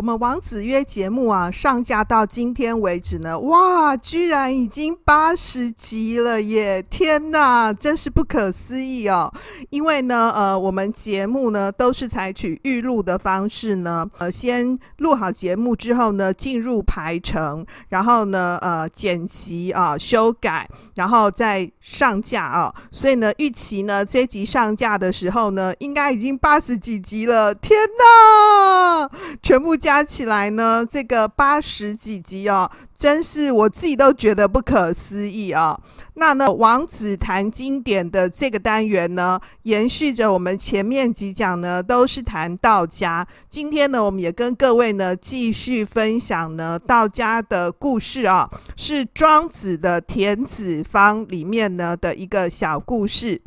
我们王子约节目啊，上架到今天为止呢，哇，居然已经八十集了耶！天哪，真是不可思议哦！因为呢，呃，我们节目呢都是采取预录的方式呢，呃，先录好节目之后呢，进入排程，然后呢，呃，剪辑啊、修改，然后再上架啊。所以呢，预期呢，这集上架的时候呢，应该已经八十几集了。天哪，全部加。加起来呢，这个八十几集哦，真是我自己都觉得不可思议啊、哦！那呢，王子谈经典的这个单元呢，延续着我们前面几讲呢，都是谈道家。今天呢，我们也跟各位呢继续分享呢道家的故事啊，是庄子的《田子方》里面呢的一个小故事。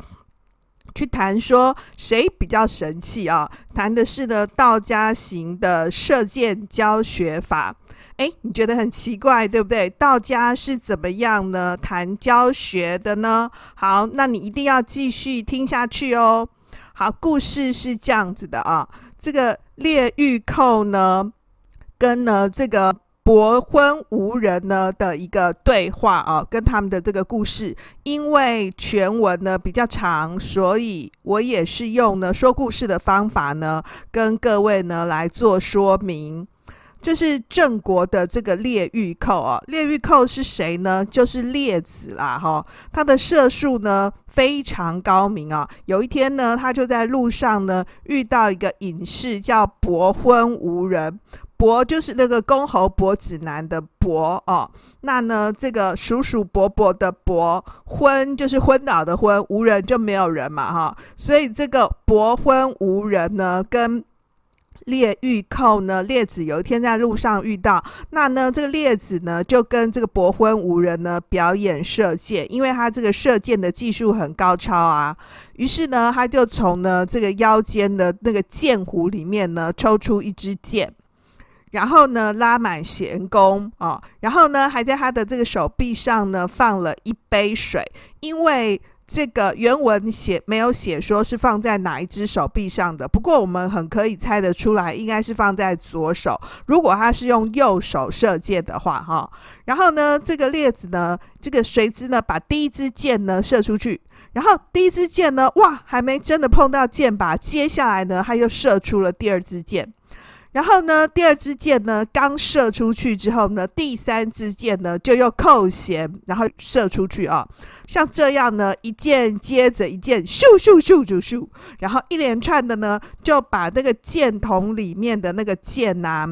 去谈说谁比较神气啊？谈的是呢道家行的射箭教学法。诶，你觉得很奇怪，对不对？道家是怎么样呢？谈教学的呢？好，那你一定要继续听下去哦。好，故事是这样子的啊，这个列御寇呢，跟呢这个。伯昏无人呢的一个对话啊，跟他们的这个故事，因为全文呢比较长，所以我也是用呢说故事的方法呢，跟各位呢来做说明。这是郑国的这个列御寇啊，列御寇是谁呢？就是列子啦，哈，他的射术呢非常高明啊。有一天呢，他就在路上呢遇到一个隐士，叫伯昏无人。伯就是那个公侯伯子男的伯哦，那呢这个叔叔伯伯的伯，昏就是昏倒的昏，无人就没有人嘛哈，所以这个伯昏无人呢，跟列御寇呢，列子有一天在路上遇到，那呢这个列子呢就跟这个伯昏无人呢表演射箭，因为他这个射箭的技术很高超啊，于是呢他就从呢这个腰间的那个箭壶里面呢抽出一支箭。然后呢，拉满弦弓啊，然后呢，还在他的这个手臂上呢放了一杯水，因为这个原文写没有写说是放在哪一只手臂上的，不过我们很可以猜得出来，应该是放在左手。如果他是用右手射箭的话，哈，然后呢，这个列子呢，这个随之呢把第一支箭呢射出去，然后第一支箭呢，哇，还没真的碰到箭靶，接下来呢，他又射出了第二支箭。然后呢，第二支箭呢刚射出去之后呢，第三支箭呢就又扣弦，然后射出去啊。像这样呢，一箭接着一箭，咻咻咻咻咻，然后一连串的呢，就把那个箭筒里面的那个箭呐、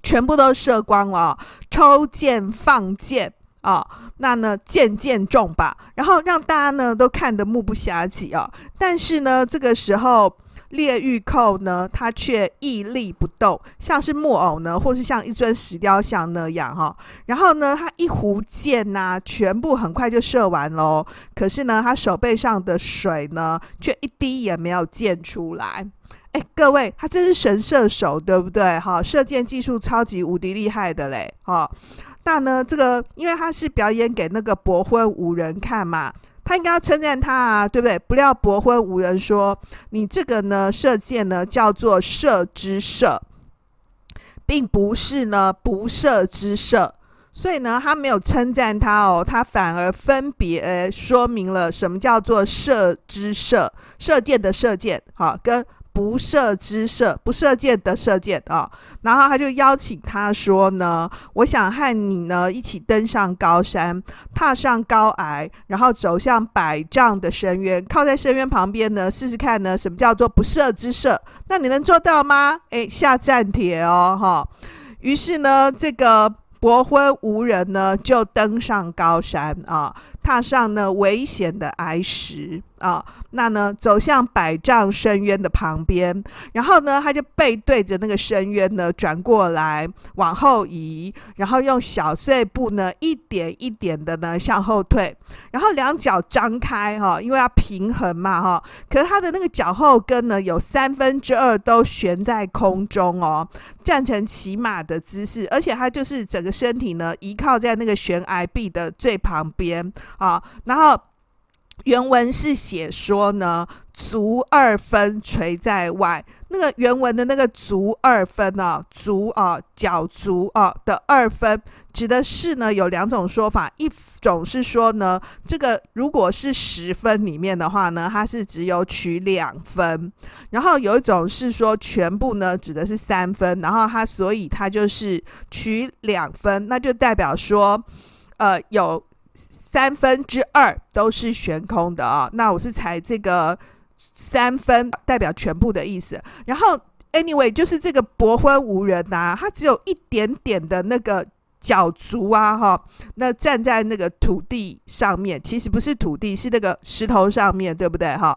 全部都射光了。抽箭放箭啊，那呢箭箭中吧，然后让大家呢都看得目不暇接啊。但是呢，这个时候。列玉寇呢，他却屹立不动，像是木偶呢，或是像一尊石雕像那样哈。然后呢，他一壶箭呐、全部很快就射完喽。可是呢，他手背上的水呢，却一滴也没有溅出来。哎，各位，他真是神射手，对不对？哈，射箭技术超级无敌厉害的嘞。哈，那呢，这个因为他是表演给那个伯昏无人看嘛。他应该要称赞他啊，对不对？不料伯昏无人说：“你这个呢，射箭呢，叫做射之射，并不是呢不射之射。”所以呢，他没有称赞他哦，他反而分别说明了什么叫做射之射，射箭的射箭，好跟。不射之射，不射箭的射箭啊！然后他就邀请他说呢：“我想和你呢一起登上高山，踏上高崖，然后走向百丈的深渊，靠在深渊旁边呢，试试看呢什么叫做不射之射？那你能做到吗？诶，下战帖哦，哈！于是呢，这个伯昏无人呢就登上高山啊。踏上呢危险的崖石啊，那呢走向百丈深渊的旁边，然后呢他就背对着那个深渊呢转过来往后移，然后用小碎步呢一点一点的呢向后退，然后两脚张开哈，因为要平衡嘛哈，可是他的那个脚后跟呢有三分之二都悬在空中哦，站成骑马的姿势，而且他就是整个身体呢依靠在那个悬崖壁的最旁边。啊，然后原文是写说呢，足二分垂在外。那个原文的那个足二分啊，足啊，脚足啊的二分，指的是呢有两种说法，一种是说呢，这个如果是十分里面的话呢，它是只有取两分，然后有一种是说全部呢指的是三分，然后它所以它就是取两分，那就代表说，呃有。三分之二都是悬空的啊、那我是踩这个三分代表全部的意思。然后，anyway，就是这个薄昏无人呐、啊，他只有一点点的那个脚足啊，哈，那站在那个土地上面，其实不是土地，是那个石头上面，对不对？哈。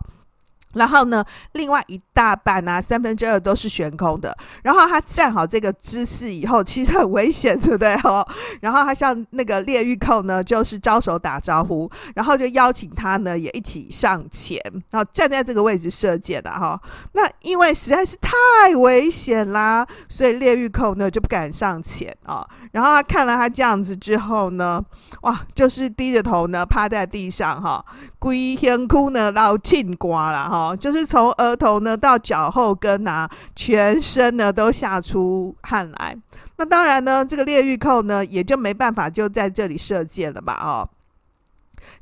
然后呢，另外一大半、啊，三分之二都是悬空的。然后他站好这个姿势以后，其实很危险，对不对？哦。然后他向那个列玉寇呢，就是招手打招呼，然后就邀请他呢也一起上前，然后站在这个位置射箭了哈。那因为实在是太危险啦，所以列玉寇呢就不敢上前啊。然后他看了他这样子之后呢，哇，就是低着头呢趴在地上哈，龟天哭呢老庆瓜了哈，哦就是从额头呢到脚后跟啊，全身呢都吓出汗来。那当然呢，这个列玉寇呢也就没办法就在这里射箭了吧哦。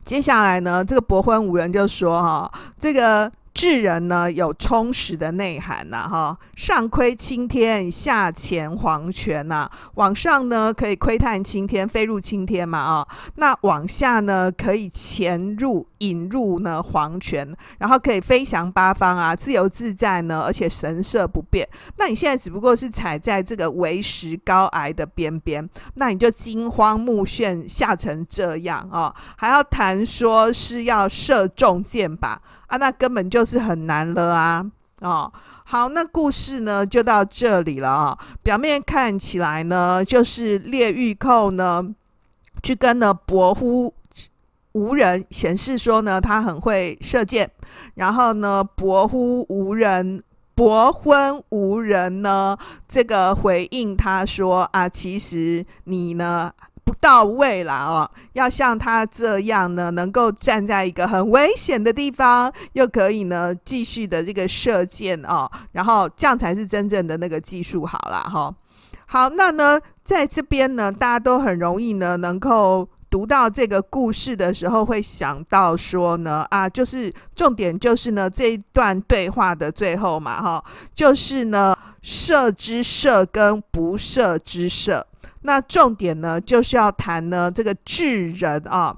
接下来呢，这个伯昏五人就说哈，这个。智人呢有充实的内涵呐，哈，上窥青天，下潜黄泉呐，往上呢可以窥探青天，飞入青天嘛，啊，那往下呢可以潜入引入呢黄泉，然后可以飞翔八方啊，自由自在呢，而且神色不变。那你现在只不过是踩在这个为时高崖的边边，那你就惊慌目眩，吓成这样啊，还要谈说是要射中箭吧？啊，那根本就是很难了啊！哦，好，那故事呢就到这里了啊。表面看起来呢，就是列玉寇呢去跟呢伯乎无人显示说呢他很会射箭，然后呢伯乎无人伯昏无人呢这个回应他说啊，其实你呢。不到位了哦，要像他这样呢，能够站在一个很危险的地方，又可以呢继续的这个射箭哦，然后这样才是真正的那个技术好了哈。好，那呢在这边呢，大家都很容易呢能够读到这个故事的时候，会想到说呢啊，就是重点就是呢这一段对话的最后嘛哈，就是呢射之射跟不射之射。那重点呢，就是要谈呢这个智人啊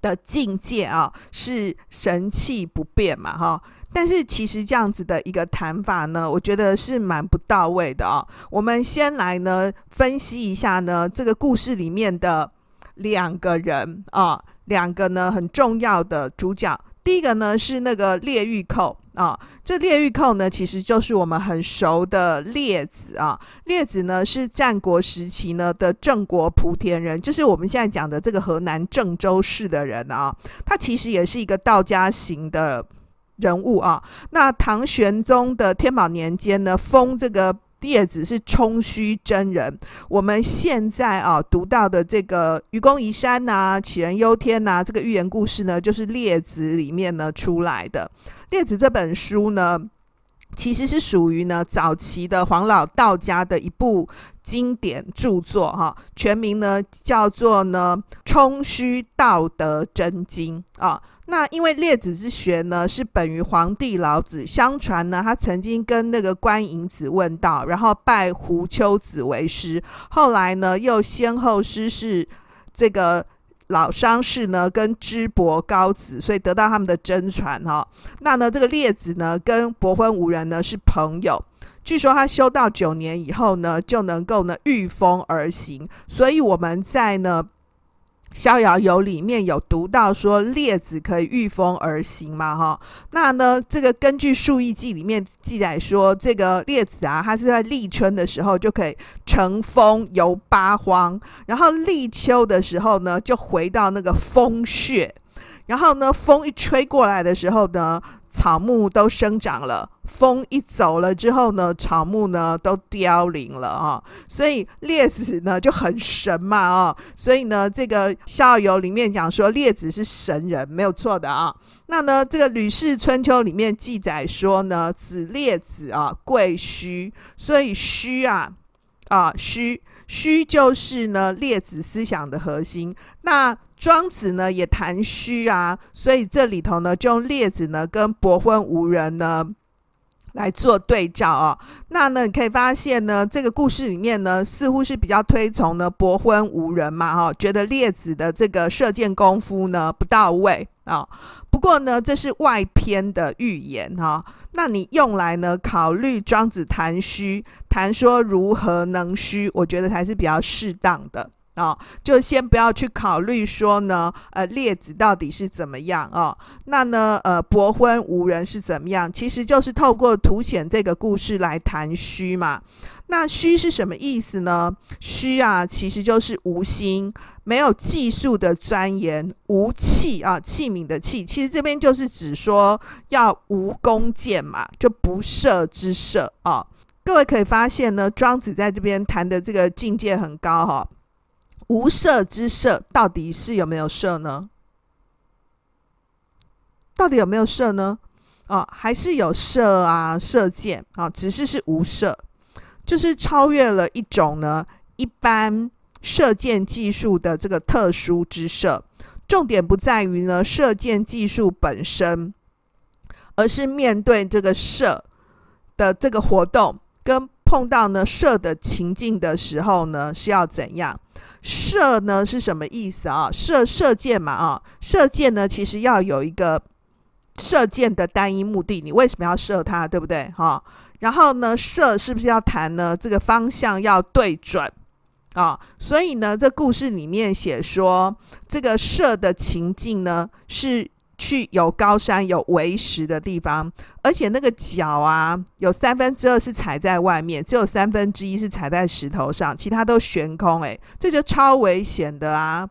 的境界啊，是神气不变嘛，哈。但是其实这样子的一个谈法呢，我觉得是蛮不到位的啊。我们先来呢分析一下呢这个故事里面的两个人啊，两个呢很重要的主角。第一个呢是那个列玉寇。啊、这列玉寇呢，其实就是我们很熟的列子啊。列子呢是战国时期呢的郑国莆田人，就是我们现在讲的这个河南郑州市的人啊。他其实也是一个道家型的人物啊。那唐玄宗的天宝年间呢，封这个。列子是冲虚真人，我们现在啊读到的这个愚公移山呐、杞人忧天呐、啊，这个寓言故事呢，就是列子里面呢出来的。列子这本书呢，其实是属于呢早期的黄老道家的一部经典著作哈，全名呢叫做呢《冲虚道德真经》啊。那因为列子之学呢，是本于黄帝老子。相传呢，他曾经跟那个观影子问道，然后拜胡丘子为师。后来呢，又先后师事这个老商士呢，跟支伯高子，所以得到他们的真传哈。那呢，这个列子呢，跟伯昏无人呢是朋友。据说他修道九年以后呢，就能够呢御风而行。所以我们在呢。《逍遥游》里面有读到说列子可以御风而行嘛，哈，那呢，这个根据《述异记》里面记载说，这个列子啊，他是在立春的时候就可以乘风游八荒，然后立秋的时候呢，就回到那个风穴，然后呢，风一吹过来的时候呢。草木都生长了，风一走了之后呢，草木呢都凋零了啊，所以列子呢就很神嘛啊，所以呢，这个《逍遥游》里面讲说列子是神人，没有错的啊。那呢，这个《吕氏春秋》里面记载说呢，子列子啊，贵虚，所以虚啊啊虚虚就是呢列子思想的核心。那庄子呢也谈虚啊，所以这里头呢就用列子呢跟伯昏无人呢来做对照啊。那呢你可以发现呢，这个故事里面呢似乎是比较推崇呢伯昏无人嘛哈，觉得列子的这个射箭功夫呢不到位啊。不过呢这是外篇的寓言哈，那你用来呢考虑庄子谈虚，谈说如何能虚，我觉得才是比较适当的。哦，就先不要去考虑说呢，呃，列子到底是怎么样啊、哦？那呢，呃，伯昏无人是怎么样？其实就是透过凸显这个故事来谈虚嘛。那虚是什么意思呢？虚啊，其实就是无心，没有技术的钻研，无器啊，器皿的器。其实这边就是指说要无弓箭嘛，就不射之射啊、各位可以发现呢，庄子在这边谈的这个境界很高哈、无射之射到底是有没有射呢？到底有没有射呢？哦，还是有射啊，射箭啊，只是是无射，就是超越了一种呢一般射箭技术的这个特殊之射。重点不在于呢射箭技术本身，而是面对这个射的这个活动，跟碰到呢射的情境的时候呢是要怎样？射呢是什么意思啊？射射箭嘛啊，射箭呢其实要有一个射箭的单一目的，你为什么要射它，对不对？哈，然后呢，射是不是要谈呢？这个方向要对准啊，所以呢，这故事里面写说，这个射的情境呢是。去有高山有围石的地方，而且那个脚啊，有三分之二是踩在外面，只有三分之一是踩在石头上，其他都悬空。诶，这就超危险的啊！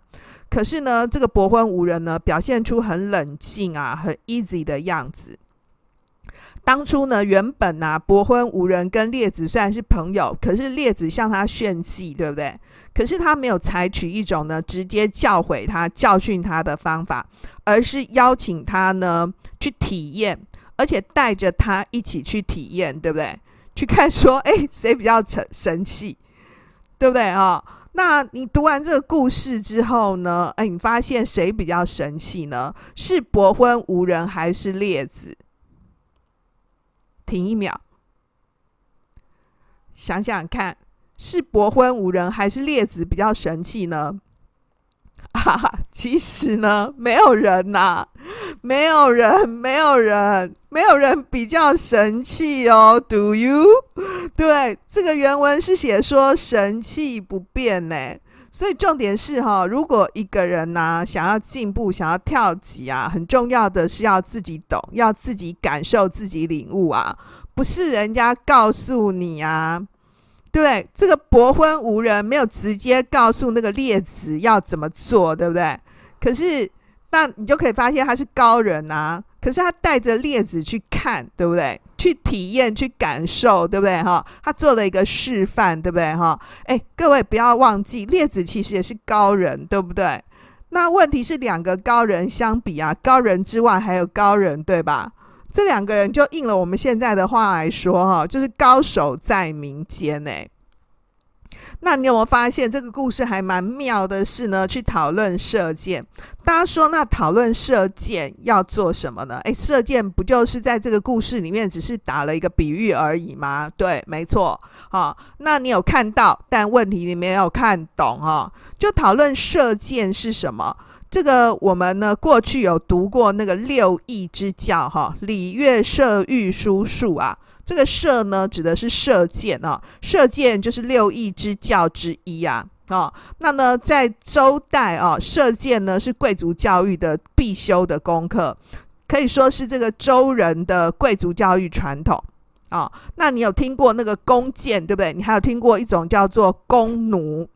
可是呢，这个博昏无人呢，表现出很冷静啊，很 easy 的样子。当初呢，原本啊，伯昏无人跟列子虽然是朋友，可是列子向他炫技，对不对？可是他没有采取一种呢直接教诲他、教训他的方法，而是邀请他呢去体验，而且带着他一起去体验，对不对？去看说，哎，谁比较神神气，对不对啊？那你读完这个故事之后呢，哎，你发现谁比较神气呢？是伯昏无人还是列子？停一秒，想想看，是伯昏无人还是列子比较神气呢？啊，其实呢，没有人呐、没有人，没有人，没有人比较神气哦。Do you？对，这个原文是写说神气不变呢。所以重点是哈，如果一个人呢、想要进步，想要跳级啊，很重要的是要自己懂，要自己感受，自己领悟啊，不是人家告诉你啊。对，这个伯昏无人没有直接告诉那个列子要怎么做，对不对？可是那你就可以发现他是高人啊，可是他带着列子去看，对不对？去体验、去感受，对不对？哈，他做了一个示范，对不对？哈，哎，各位不要忘记，列子其实也是高人，对不对？那问题是两个高人相比啊，高人之外还有高人，对吧？这两个人就应了我们现在的话来说，哈，就是高手在民间，哎。那你有没有发现这个故事还蛮妙的是呢？去讨论射箭，大家说那讨论射箭要做什么呢？诶，射箭不就是在这个故事里面只是打了一个比喻而已吗？对，没错。好，那你有看到，但问题你没有看懂哈。就讨论射箭是什么？这个我们呢过去有读过那个六艺之教哈，礼乐射御书数啊。这个射呢，指的是射箭啊，射箭就是六艺之教之一啊。哦，那呢，在周代啊，射箭呢是贵族教育的必修的功课，可以说是这个周人的贵族教育传统啊、哦。那你有听过那个弓箭，对不对？你还有听过一种叫做弓弩。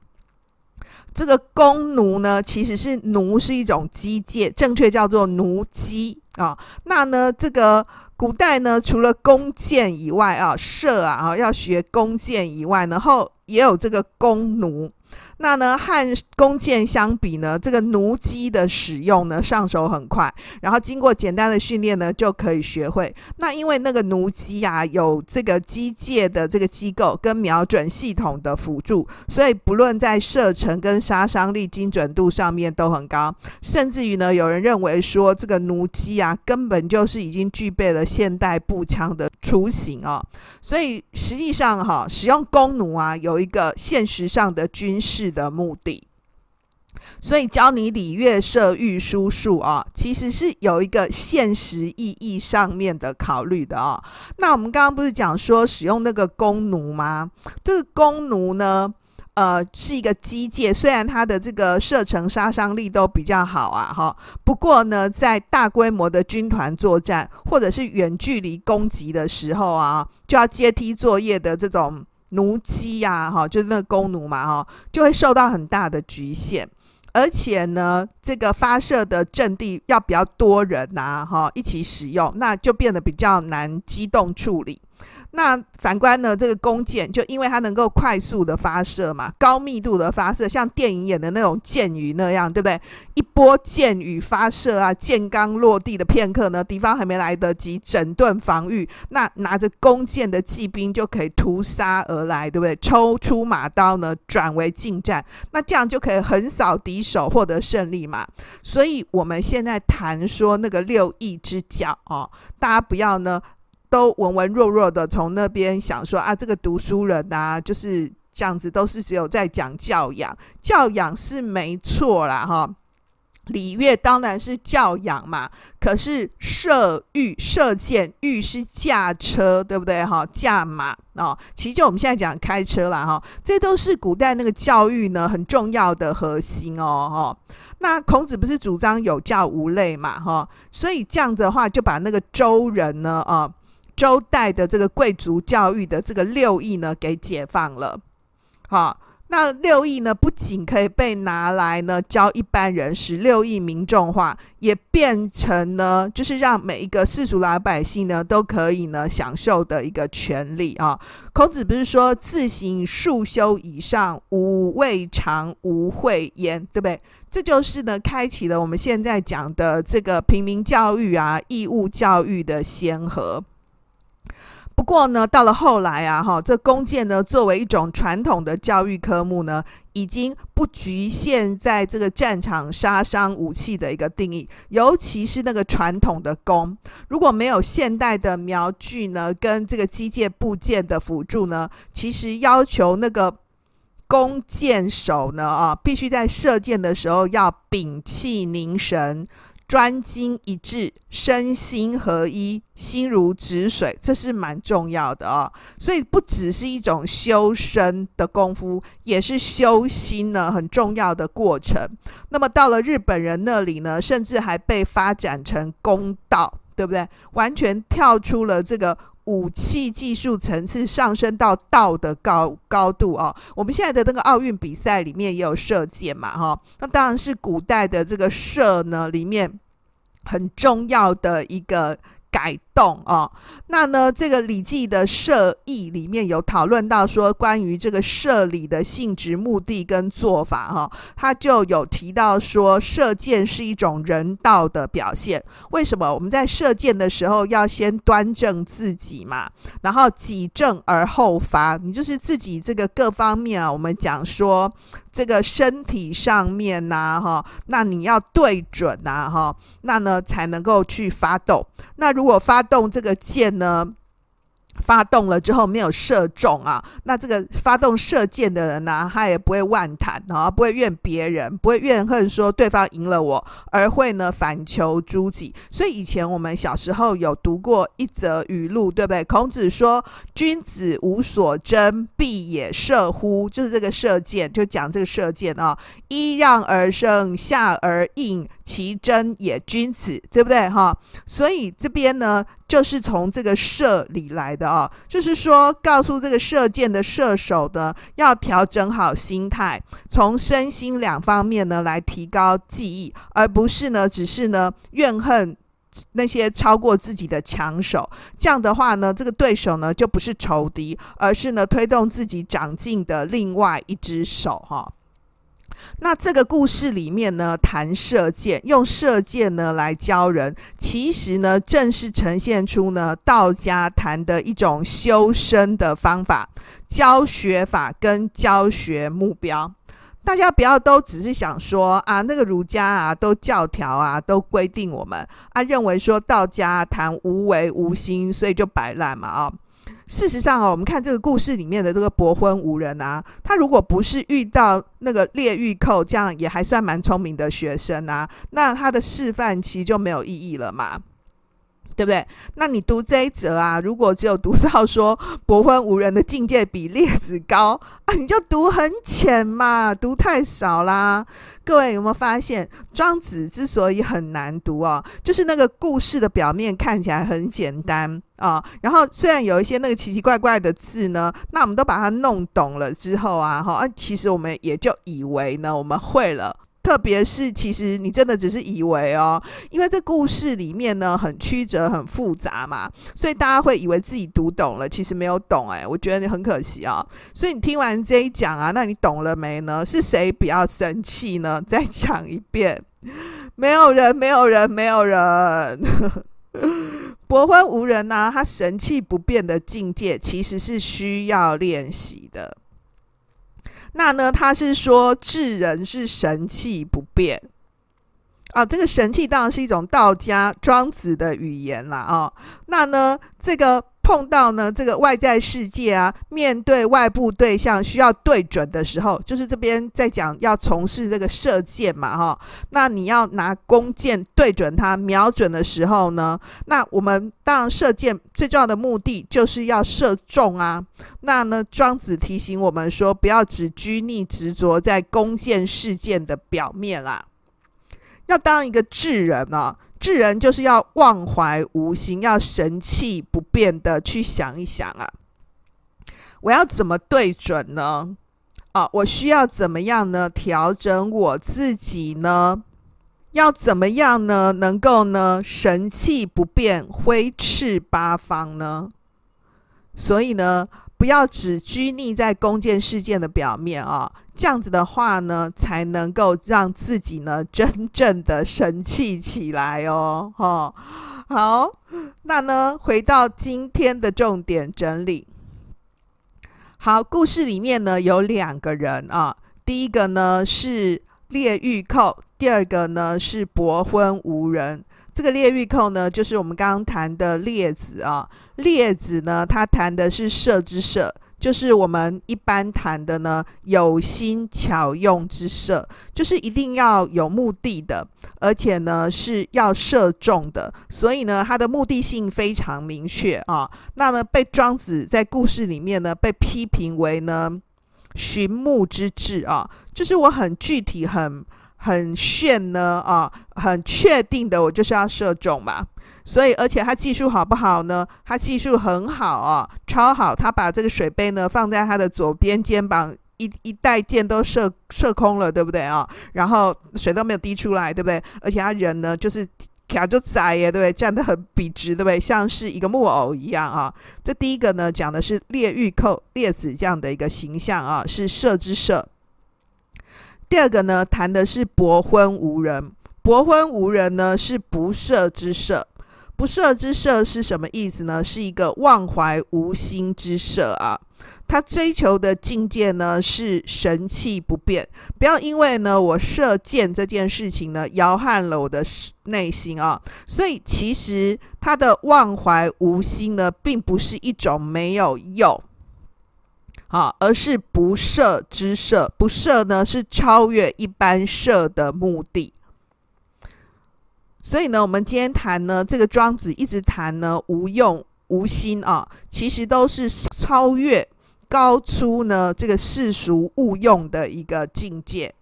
这个弓弩呢，其实是弩是一种机械，正确叫做弩机啊、那呢，这个古代呢，除了弓箭以外啊，射啊啊要学弓箭以外，然后也有这个弓弩。那呢，和弓箭相比呢，这个弩机的使用呢，上手很快，然后经过简单的训练呢，就可以学会。那因为那个弩机啊，有这个机械的这个机构跟瞄准系统的辅助，所以不论在射程跟杀伤力、精准度上面都很高。甚至于呢，有人认为说，这个弩机啊，根本就是已经具备了现代步枪的雏形哦。所以实际上哈、使用弓弩啊，有一个现实上的军事。的目的，所以教你礼乐射御书数啊，其实是有一个现实意义上面的考虑的啊。那我们刚刚不是讲说使用那个弓弩吗？这个弓弩呢，呃，是一个机械，虽然它的这个射程杀伤力都比较好啊，哈。不过呢，在大规模的军团作战或者是远距离攻击的时候啊，就要阶梯作业的这种。弩机呀，哈，就是那个弓弩嘛，哈，就会受到很大的局限，而且呢，这个发射的阵地要比较多人呐，哈，一起使用，那就变得比较难机动处理。那反观呢，这个弓箭就因为它能够快速的发射嘛，高密度的发射，像电影演的那种箭雨那样，对不对？一波箭雨发射啊，箭刚落地的片刻呢，敌方还没来得及整顿防御，那拿着弓箭的骑兵就可以屠杀而来，对不对？抽出马刀呢，转为近战，那这样就可以横扫敌手，获得胜利嘛。所以我们现在谈说那个六翼之教哦，大家不要呢。都文文弱弱的，从那边想说啊，这个读书人啊，就是这样子，都是只有在讲教养，教养是没错啦，哈。礼乐当然是教养嘛，可是射御射箭，御是驾车，对不对？哈，驾马哦，其实就我们现在讲开车啦，哈，这都是古代那个教育呢很重要的核心哦，哈。那孔子不是主张有教无类嘛，哈，所以这样子的话，就把那个周人呢，啊。周代的这个贵族教育的这个六艺呢，给解放了。好，那六艺呢，不仅可以被拿来呢教一般人，使六艺民众化，也变成呢，就是让每一个世俗老百姓呢都可以呢享受的一个权利啊。孔子不是说自行数修以上，吾未尝无讳焉，对不对？这就是呢，开启了我们现在讲的这个平民教育啊、义务教育的先河。不过呢，到了后来啊，哈，这弓箭呢，作为一种传统的教育科目呢，已经不局限在这个战场杀伤武器的一个定义。尤其是那个传统的弓，如果没有现代的瞄具呢，跟这个机械部件的辅助呢，其实要求那个弓箭手呢，啊，必须在射箭的时候要屏气凝神。专精一致，身心合一，心如止水，这是蛮重要的哦。所以不只是一种修身的功夫，也是修心呢很重要的过程。那么到了日本人那里呢，甚至还被发展成公道，对不对？完全跳出了这个。武器技术层次上升到道的高高度哦，我们现在的那个奥运比赛里面也有射箭嘛，哈，那当然是古代的这个射呢里面很重要的一个。改动哦，那呢，这个《礼记》的射义里面有讨论到说，关于这个射礼的性质、目的跟做法哈，他就有提到说，射箭是一种人道的表现。为什么我们在射箭的时候要先端正自己嘛？然后己正而后发，你就是自己这个各方面啊，我们讲说。这个身体上面呐，哈，那你要对准呐，哈，那呢才能够去发动。那如果发动这个箭呢，发动了之后没有射中啊，那这个发动射箭的人呢、他也不会妄谈啊，不会怨别人，不会怨恨说对方赢了我，而会呢反求诸己。所以以前我们小时候有读过一则语录，对不对？孔子说：“君子无所争，必也射乎？”就是这个射箭，就讲这个射箭啊，揖让而生，下而应，其真也君子，对不对？哈，所以这边呢。就是从这个射里来的啊，就是说告诉这个射箭的射手呢，要调整好心态，从身心两方面呢来提高技艺，而不是呢只是呢怨恨那些超过自己的强手。这样的话呢，这个对手呢就不是仇敌，而是呢推动自己长进的另外一只手哈。那这个故事里面呢，谈射箭，用射箭呢来教人，其实呢正是呈现出呢道家谈的一种修身的方法、教学法跟教学目标。大家不要都只是想说啊，那个儒家啊都教条啊都规定我们啊，认为说道家谈无为无心，所以就摆烂嘛啊。事实上哦，我们看这个故事里面的这个博昏无人啊，他如果不是遇到那个列玉寇这样也还算蛮聪明的学生啊，那他的示范其实就没有意义了嘛。对不对？那你读这一则啊，如果只有读到说伯昏无人的境界比列子高啊，你就读很浅嘛，读太少啦。各位有没有发现，庄子之所以很难读啊，就是那个故事的表面看起来很简单啊，然后虽然有一些那个奇奇怪怪的字呢，那我们都把它弄懂了之后啊，哈，啊，其实我们也就以为呢，我们会了。特别是，其实你真的只是以为哦，因为这故事里面呢很曲折、很复杂嘛，所以大家会以为自己读懂了，其实没有懂哎，我觉得你很可惜、哦。所以你听完这一讲啊，那你懂了没呢？是谁比较生气呢？再讲一遍，没有人，没有人，没有人。博婚无人呢、啊，他神气不变的境界，其实是需要练习的。那呢，他是说智人是神器不变啊，这个神器当然是一种道家庄子的语言啦。啊。那呢，这个。碰到呢这个外在世界啊，面对外部对象需要对准的时候，就是这边在讲要从事这个射箭嘛，哈。那你要拿弓箭对准它，瞄准的时候呢，那我们当然射箭最重要的目的就是要射中啊。那呢，庄子提醒我们说，不要只拘泥执着在弓箭事件的表面啦，要当一个智人啊。智人就是要忘怀无心，要神气不变的去想一想啊，我要怎么对准呢？啊，我需要怎么样呢？调整我自己呢？要怎么样呢？能够呢神气不变，挥斥八方呢？所以呢，不要只拘泥在弓箭事件的表面啊。这样子的话呢，才能够让自己呢真正的神气起来哦。哈，好，那呢回到今天的重点整理。好，故事里面呢有两个人啊，第一个呢是列御寇，第二个呢是伯昏无人。这个列御寇呢，就是我们刚刚谈的列子啊。列子呢，他谈的是射之射。就是我们一般谈的呢，有心巧用之射，就是一定要有目的的，而且呢是要射中的，所以呢，它的目的性非常明确啊。那呢，被庄子在故事里面呢被批评为呢寻目之志啊，就是我很具体、很很炫呢啊，很确定的，我就是要射中嘛。所以，而且他技术好不好呢？他技术很好啊，超好。他把这个水杯呢放在他的左边肩膀，一一带箭都射射空了，对不对啊？然后水都没有滴出来，对不对？而且他人呢，就是卡就窄耶，对不对？站得很笔直，对不对？像是一个木偶一样啊。这第一个呢，讲的是列玉寇列子这样的一个形象啊，是射之射。第二个呢，谈的是伯昏无人，伯昏无人呢是不射之射。不赦之赦是什么意思呢？是一个忘怀无心之赦啊。他追求的境界呢，是神气不变，不要因为呢我射箭这件事情呢摇撼了我的内心啊。所以其实他的忘怀无心呢，并不是一种没有用。好，而是不赦之赦。不赦呢，是超越一般赦的目的。所以呢，我们今天谈呢，这个庄子一直谈呢，无用无心啊，其实都是超越、高出呢这个世俗物用的一个境界，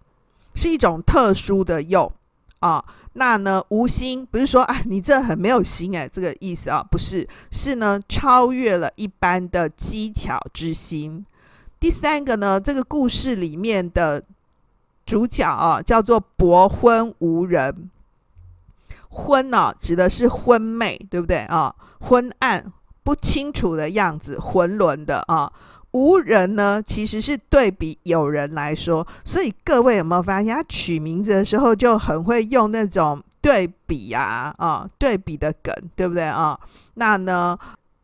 是一种特殊的用啊。那呢，无心不是说啊，你这很没有心哎，这个意思啊，不是，是呢，超越了一般的机巧之心。第三个呢，这个故事里面的主角啊，叫做薄昏无人。昏呢、啊，指的是昏昧，对不对啊？昏暗、不清楚的样子，浑沌的啊。无人呢，其实是对比有人来说。所以各位有没有发现，他取名字的时候就很会用那种对比呀、啊，啊，对比的梗，对不对啊？那呢，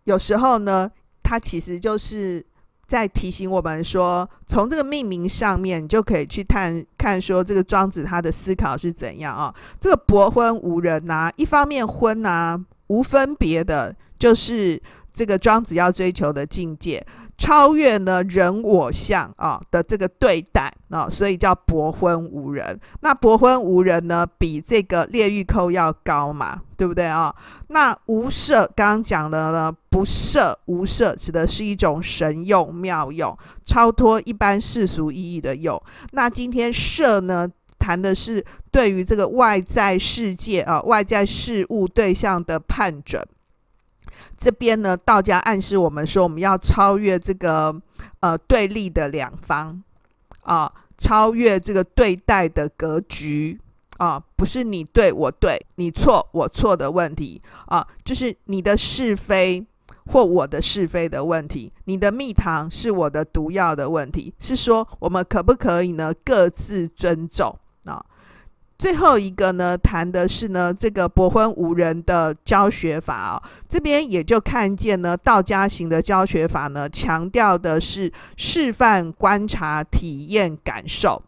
有时候呢，他其实就是。在提醒我们说，从这个命名上面，你就可以去探看说，这个庄子他的思考是怎样啊？这个博婚无人呐、一方面婚啊，无分别的，就是这个庄子要追求的境界。超越呢人我相啊的这个对待啊，所以叫博昏无人。那博昏无人呢，比这个列玉寇要高嘛，对不对啊？那无赦刚刚讲了呢，不赦无赦指的是一种神用妙用，超脱一般世俗意义的用。那今天赦呢，谈的是对于这个外在世界啊、外在事物对象的判准。这边呢，道家暗示我们说，我们要超越这个呃对立的两方啊，超越这个对待的格局啊，不是你对我对，你错我错的问题啊，就是你的是非或我的是非的问题，你的蜜糖是我的毒药的问题，是说我们可不可以呢各自尊重？最后一个呢，谈的是呢这个博昏无人的教学法啊、哦，这边也就看见呢道家型的教学法呢，强调的是示范、观察、体验、感受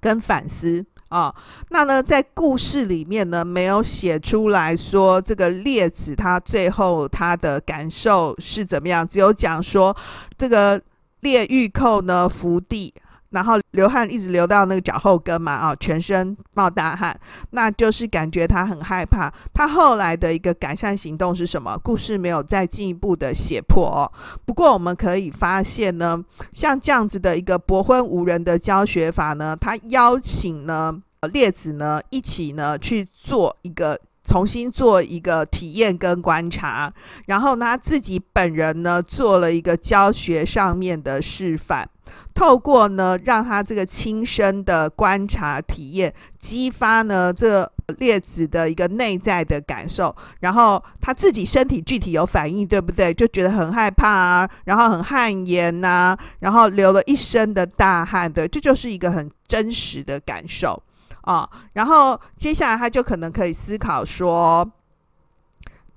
跟反思啊、哦。那呢在故事里面呢，没有写出来说这个列子他最后他的感受是怎么样，只有讲说这个列御寇呢伏地。然后流汗一直流到那个脚后跟嘛，啊，全身冒大汗，那就是感觉他很害怕。他后来的一个改善行动是什么？故事没有再进一步的写破哦。不过我们可以发现呢，像这样子的一个博昏无人的教学法呢，他邀请呢列子呢一起呢去做一个重新做一个体验跟观察，然后他自己本人呢做了一个教学上面的示范。透过呢，让他这个亲身的观察体验，激发呢这列子的一个内在的感受，然后他自己身体具体有反应，对不对？就觉得很害怕啊，然后很汗颜呐、然后流了一身的大汗，对，这就是一个很真实的感受啊。然后接下来他就可能可以思考说，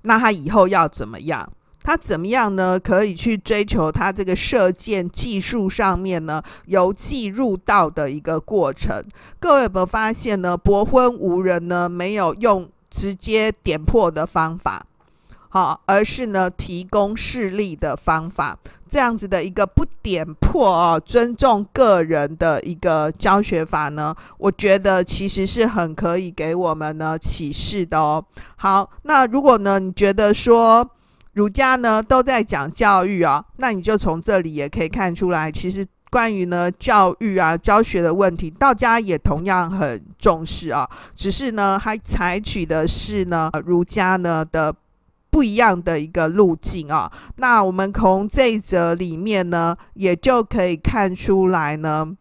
那他以后要怎么样？他怎么样呢？可以去追求他这个射箭技术上面呢，由技入道的一个过程。各位有没有发现呢？博昏无人呢，没有用直接点破的方法，好，而是呢提供示例的方法。这样子的一个不点破啊，尊重个人的一个教学法呢，我觉得其实是很可以给我们呢启示的哦。好，那如果呢你觉得说，儒家呢都在讲教育啊，那你就从这里也可以看出来，其实关于呢教育啊教学的问题，道家也同样很重视啊，只是呢还采取的是呢儒家呢的不一样的一个路径啊。那我们从这一则里面呢，也就可以看出来呢，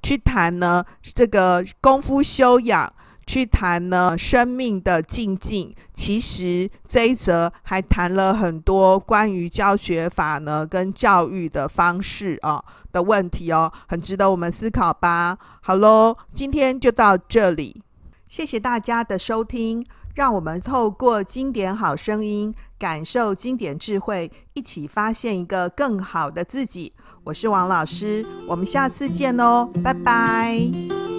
去谈呢这个功夫修养。去谈呢生命的静静，其实这一则还谈了很多关于教学法呢跟教育的方式啊的问题哦，很值得我们思考吧。好喽，今天就到这里，谢谢大家的收听。让我们透过经典好声音，感受经典智慧，一起发现一个更好的自己。我是王老师，我们下次见哦，拜拜。